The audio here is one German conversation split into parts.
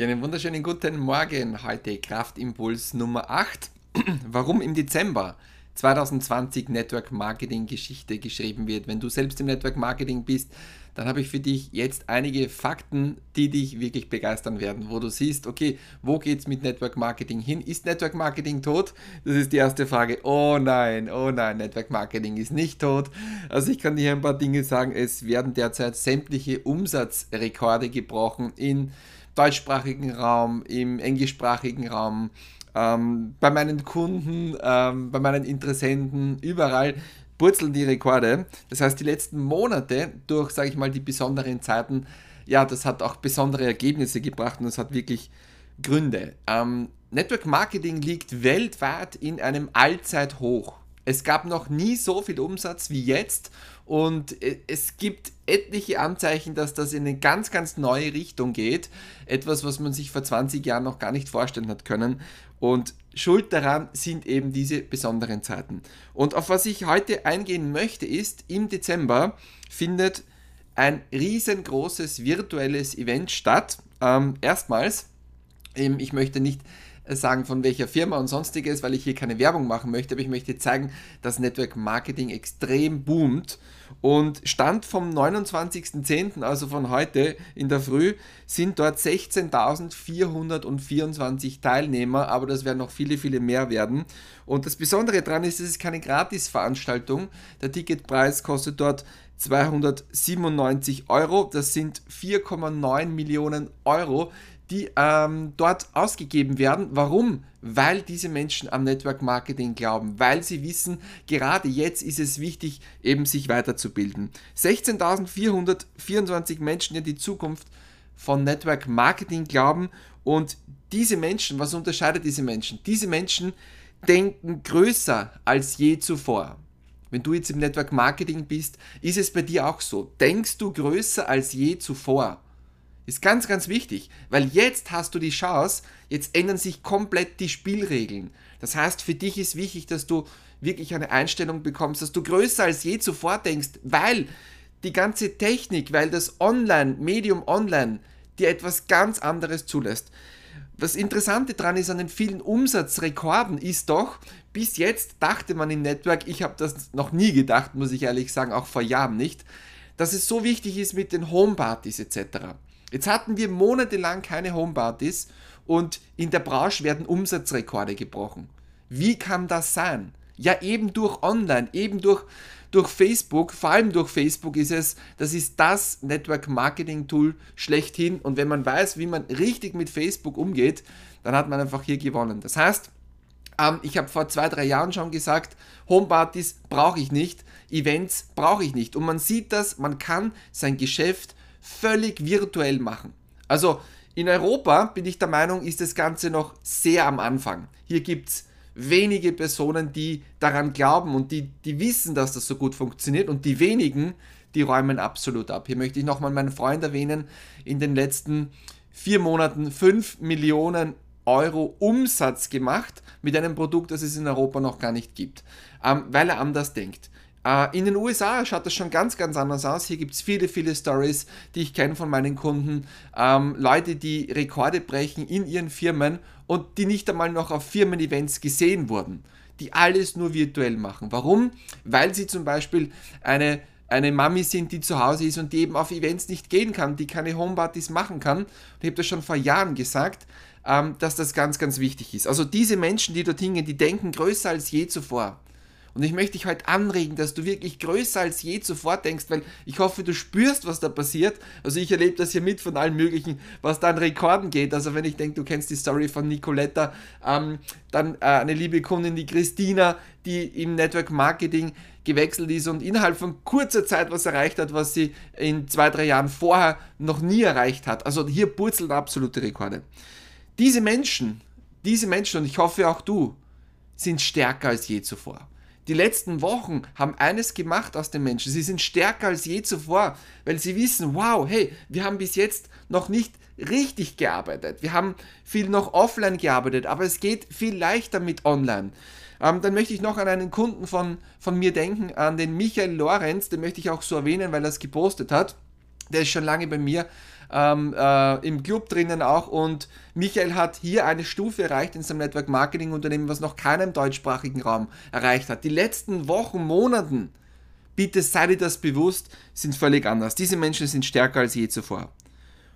Ja, einen wunderschönen guten Morgen. Heute Kraftimpuls Nummer 8. Warum im Dezember 2020 Network Marketing Geschichte geschrieben wird. Wenn du selbst im Network Marketing bist, dann habe ich für dich jetzt einige Fakten, die dich wirklich begeistern werden, wo du siehst, okay, wo geht es mit Network Marketing hin? Ist Network Marketing tot? Das ist die erste Frage. Oh nein, oh nein, Network Marketing ist nicht tot. Also ich kann dir ein paar Dinge sagen. Es werden derzeit sämtliche Umsatzrekorde gebrochen in deutschsprachigen Raum, im englischsprachigen Raum, ähm, bei meinen Kunden, ähm, bei meinen Interessenten, überall purzeln die Rekorde. Das heißt, die letzten Monate durch, sage ich mal, die besonderen Zeiten, ja, das hat auch besondere Ergebnisse gebracht und das hat wirklich Gründe. Ähm, Network Marketing liegt weltweit in einem Allzeithoch. Es gab noch nie so viel Umsatz wie jetzt und äh, es gibt etliche Anzeichen, dass das in eine ganz, ganz neue Richtung geht. Etwas, was man sich vor 20 Jahren noch gar nicht vorstellen hat können. Und Schuld daran sind eben diese besonderen Zeiten. Und auf was ich heute eingehen möchte, ist, im Dezember findet ein riesengroßes virtuelles Event statt. Ähm, erstmals, ähm, ich möchte nicht sagen, von welcher Firma und sonstiges, weil ich hier keine Werbung machen möchte, aber ich möchte zeigen, dass Network Marketing extrem boomt. Und Stand vom 29.10., also von heute in der Früh, sind dort 16.424 Teilnehmer, aber das werden noch viele, viele mehr werden. Und das Besondere daran ist, es ist keine Gratisveranstaltung. Der Ticketpreis kostet dort 297 Euro. Das sind 4,9 Millionen Euro, die ähm, dort ausgegeben werden. Warum? Weil diese Menschen am Network Marketing glauben, weil sie wissen, gerade jetzt ist es wichtig, eben sich weiterzubilden. 16.424 Menschen, in die Zukunft von Network Marketing glauben und diese Menschen, was unterscheidet diese Menschen? Diese Menschen denken größer als je zuvor. Wenn du jetzt im Network Marketing bist, ist es bei dir auch so. Denkst du größer als je zuvor? Ist ganz, ganz wichtig, weil jetzt hast du die Chance, jetzt ändern sich komplett die Spielregeln. Das heißt, für dich ist wichtig, dass du wirklich eine Einstellung bekommst, dass du größer als je zuvor denkst, weil die ganze Technik, weil das Online, Medium Online dir etwas ganz anderes zulässt. Das Interessante daran ist an den vielen Umsatzrekorden ist doch, bis jetzt dachte man im Network, ich habe das noch nie gedacht, muss ich ehrlich sagen, auch vor Jahren nicht, dass es so wichtig ist mit den Homepartys etc. Jetzt hatten wir monatelang keine Homepartys und in der Branche werden Umsatzrekorde gebrochen. Wie kann das sein? Ja, eben durch Online, eben durch, durch Facebook, vor allem durch Facebook ist es, das ist das Network Marketing Tool schlechthin. Und wenn man weiß, wie man richtig mit Facebook umgeht, dann hat man einfach hier gewonnen. Das heißt, ähm, ich habe vor zwei, drei Jahren schon gesagt, Homepartys brauche ich nicht, Events brauche ich nicht. Und man sieht das, man kann sein Geschäft völlig virtuell machen. Also in Europa bin ich der Meinung, ist das Ganze noch sehr am Anfang. Hier gibt es wenige Personen, die daran glauben und die, die wissen, dass das so gut funktioniert und die wenigen, die räumen absolut ab. Hier möchte ich nochmal meinen Freund erwähnen, in den letzten vier Monaten 5 Millionen Euro Umsatz gemacht mit einem Produkt, das es in Europa noch gar nicht gibt, ähm, weil er anders denkt. Äh, in den USA schaut das schon ganz, ganz anders aus. Hier gibt es viele, viele Stories, die ich kenne von meinen Kunden. Ähm, Leute, die Rekorde brechen in ihren Firmen und die nicht einmal noch auf Firmen-Events gesehen wurden. Die alles nur virtuell machen. Warum? Weil sie zum Beispiel eine, eine Mami sind, die zu Hause ist und die eben auf Events nicht gehen kann, die keine Homepartys machen kann. Ich habe das schon vor Jahren gesagt, ähm, dass das ganz, ganz wichtig ist. Also diese Menschen, die dort hingehen, die denken größer als je zuvor. Und ich möchte dich heute anregen, dass du wirklich größer als je zuvor denkst, weil ich hoffe, du spürst, was da passiert. Also ich erlebe das hier mit von allen möglichen, was da an Rekorden geht. Also wenn ich denke, du kennst die Story von Nicoletta, ähm, dann äh, eine liebe Kundin, die Christina, die im Network Marketing gewechselt ist und innerhalb von kurzer Zeit was erreicht hat, was sie in zwei, drei Jahren vorher noch nie erreicht hat. Also hier purzeln absolute Rekorde. Diese Menschen, diese Menschen, und ich hoffe auch du, sind stärker als je zuvor. Die letzten Wochen haben eines gemacht aus den Menschen. Sie sind stärker als je zuvor, weil sie wissen, wow, hey, wir haben bis jetzt noch nicht richtig gearbeitet. Wir haben viel noch offline gearbeitet, aber es geht viel leichter mit online. Ähm, dann möchte ich noch an einen Kunden von, von mir denken, an den Michael Lorenz, den möchte ich auch so erwähnen, weil er es gepostet hat. Der ist schon lange bei mir ähm, äh, im Club drinnen auch und Michael hat hier eine Stufe erreicht in seinem Network Marketing Unternehmen, was noch keiner im deutschsprachigen Raum erreicht hat. Die letzten Wochen, Monaten, bitte sei dir das bewusst, sind völlig anders. Diese Menschen sind stärker als je zuvor.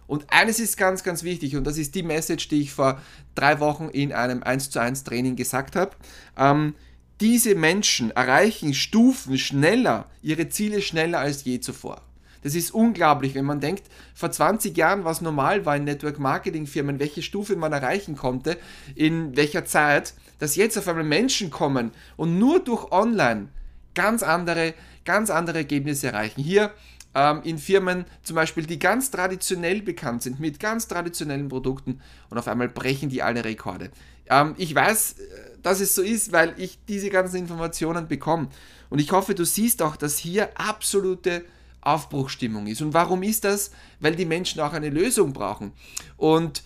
Und eines ist ganz, ganz wichtig und das ist die Message, die ich vor drei Wochen in einem 1 zu 1 Training gesagt habe. Ähm, diese Menschen erreichen Stufen schneller, ihre Ziele schneller als je zuvor. Das ist unglaublich, wenn man denkt, vor 20 Jahren, was normal war in Network Marketing Firmen, welche Stufe man erreichen konnte, in welcher Zeit, dass jetzt auf einmal Menschen kommen und nur durch Online ganz andere, ganz andere Ergebnisse erreichen. Hier ähm, in Firmen zum Beispiel, die ganz traditionell bekannt sind, mit ganz traditionellen Produkten und auf einmal brechen die alle Rekorde. Ähm, ich weiß, äh, dass es so ist, weil ich diese ganzen Informationen bekomme. Und ich hoffe, du siehst auch, dass hier absolute Aufbruchstimmung ist. Und warum ist das? Weil die Menschen auch eine Lösung brauchen. Und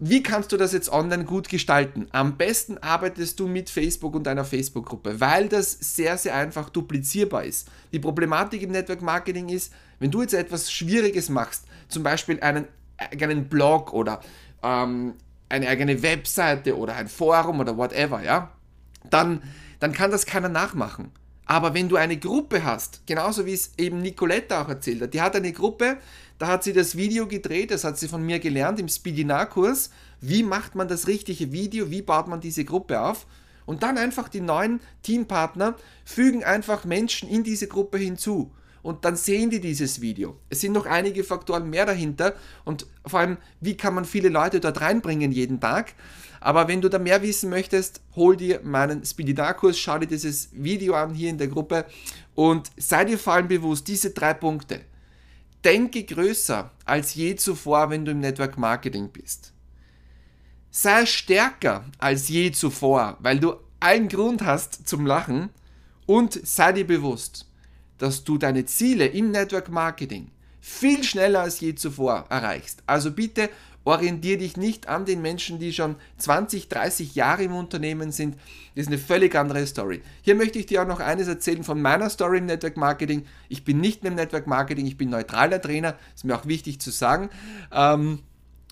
wie kannst du das jetzt online gut gestalten? Am besten arbeitest du mit Facebook und einer Facebook-Gruppe, weil das sehr, sehr einfach duplizierbar ist. Die Problematik im Network Marketing ist, wenn du jetzt etwas Schwieriges machst, zum Beispiel einen eigenen Blog oder ähm, eine eigene Webseite oder ein Forum oder whatever, ja, dann, dann kann das keiner nachmachen. Aber wenn du eine Gruppe hast, genauso wie es eben Nicoletta auch erzählt hat, die hat eine Gruppe, da hat sie das Video gedreht, das hat sie von mir gelernt im Speedinar-Kurs. Wie macht man das richtige Video? Wie baut man diese Gruppe auf? Und dann einfach die neuen Teampartner fügen einfach Menschen in diese Gruppe hinzu. Und dann sehen die dieses Video. Es sind noch einige Faktoren mehr dahinter und vor allem, wie kann man viele Leute dort reinbringen jeden Tag. Aber wenn du da mehr wissen möchtest, hol dir meinen Speedinar-Kurs, schau dir dieses Video an hier in der Gruppe und sei dir vor allem bewusst, diese drei Punkte. Denke größer als je zuvor, wenn du im Network Marketing bist. Sei stärker als je zuvor, weil du allen Grund hast zum Lachen und sei dir bewusst, dass du deine Ziele im Network Marketing viel schneller als je zuvor erreichst. Also bitte orientiere dich nicht an den Menschen, die schon 20, 30 Jahre im Unternehmen sind. Das ist eine völlig andere Story. Hier möchte ich dir auch noch eines erzählen von meiner Story im Network Marketing. Ich bin nicht mehr im Network Marketing, ich bin neutraler Trainer. Ist mir auch wichtig zu sagen. Ähm,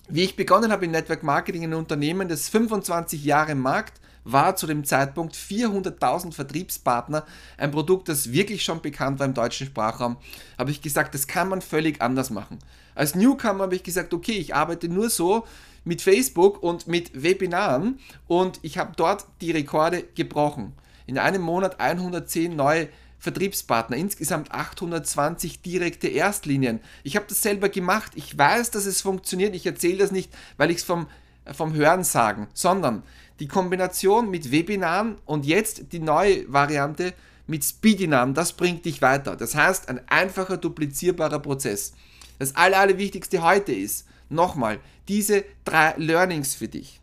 wie ich begonnen habe im Network Marketing, ein Unternehmen, das 25 Jahre im Markt war zu dem Zeitpunkt 400.000 Vertriebspartner, ein Produkt, das wirklich schon bekannt war im deutschen Sprachraum, habe ich gesagt, das kann man völlig anders machen. Als Newcomer habe ich gesagt, okay, ich arbeite nur so mit Facebook und mit Webinaren und ich habe dort die Rekorde gebrochen. In einem Monat 110 neue Vertriebspartner, insgesamt 820 direkte Erstlinien. Ich habe das selber gemacht. Ich weiß, dass es funktioniert. Ich erzähle das nicht, weil ich es vom, vom Hören sagen, sondern die Kombination mit Webinaren und jetzt die neue Variante mit Speedinaren, das bringt dich weiter. Das heißt, ein einfacher, duplizierbarer Prozess. Das Allerwichtigste heute ist, nochmal, diese drei Learnings für dich.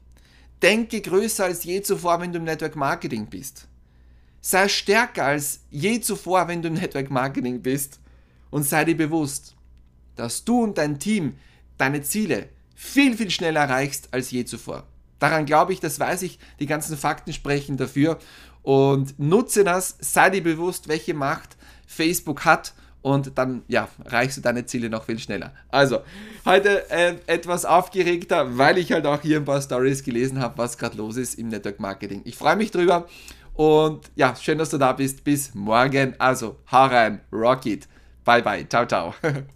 Denke größer als je zuvor, wenn du im Network Marketing bist. Sei stärker als je zuvor, wenn du im Network Marketing bist. Und sei dir bewusst, dass du und dein Team deine Ziele viel, viel schneller erreichst als je zuvor. Daran glaube ich, das weiß ich, die ganzen Fakten sprechen dafür. Und nutze das, sei dir bewusst, welche Macht Facebook hat und dann ja, erreichst du deine Ziele noch viel schneller. Also, heute äh, etwas aufgeregter, weil ich halt auch hier ein paar Stories gelesen habe, was gerade los ist im Network Marketing. Ich freue mich drüber und ja, schön, dass du da bist. Bis morgen. Also, hau rein, rock it. Bye bye. Ciao, ciao.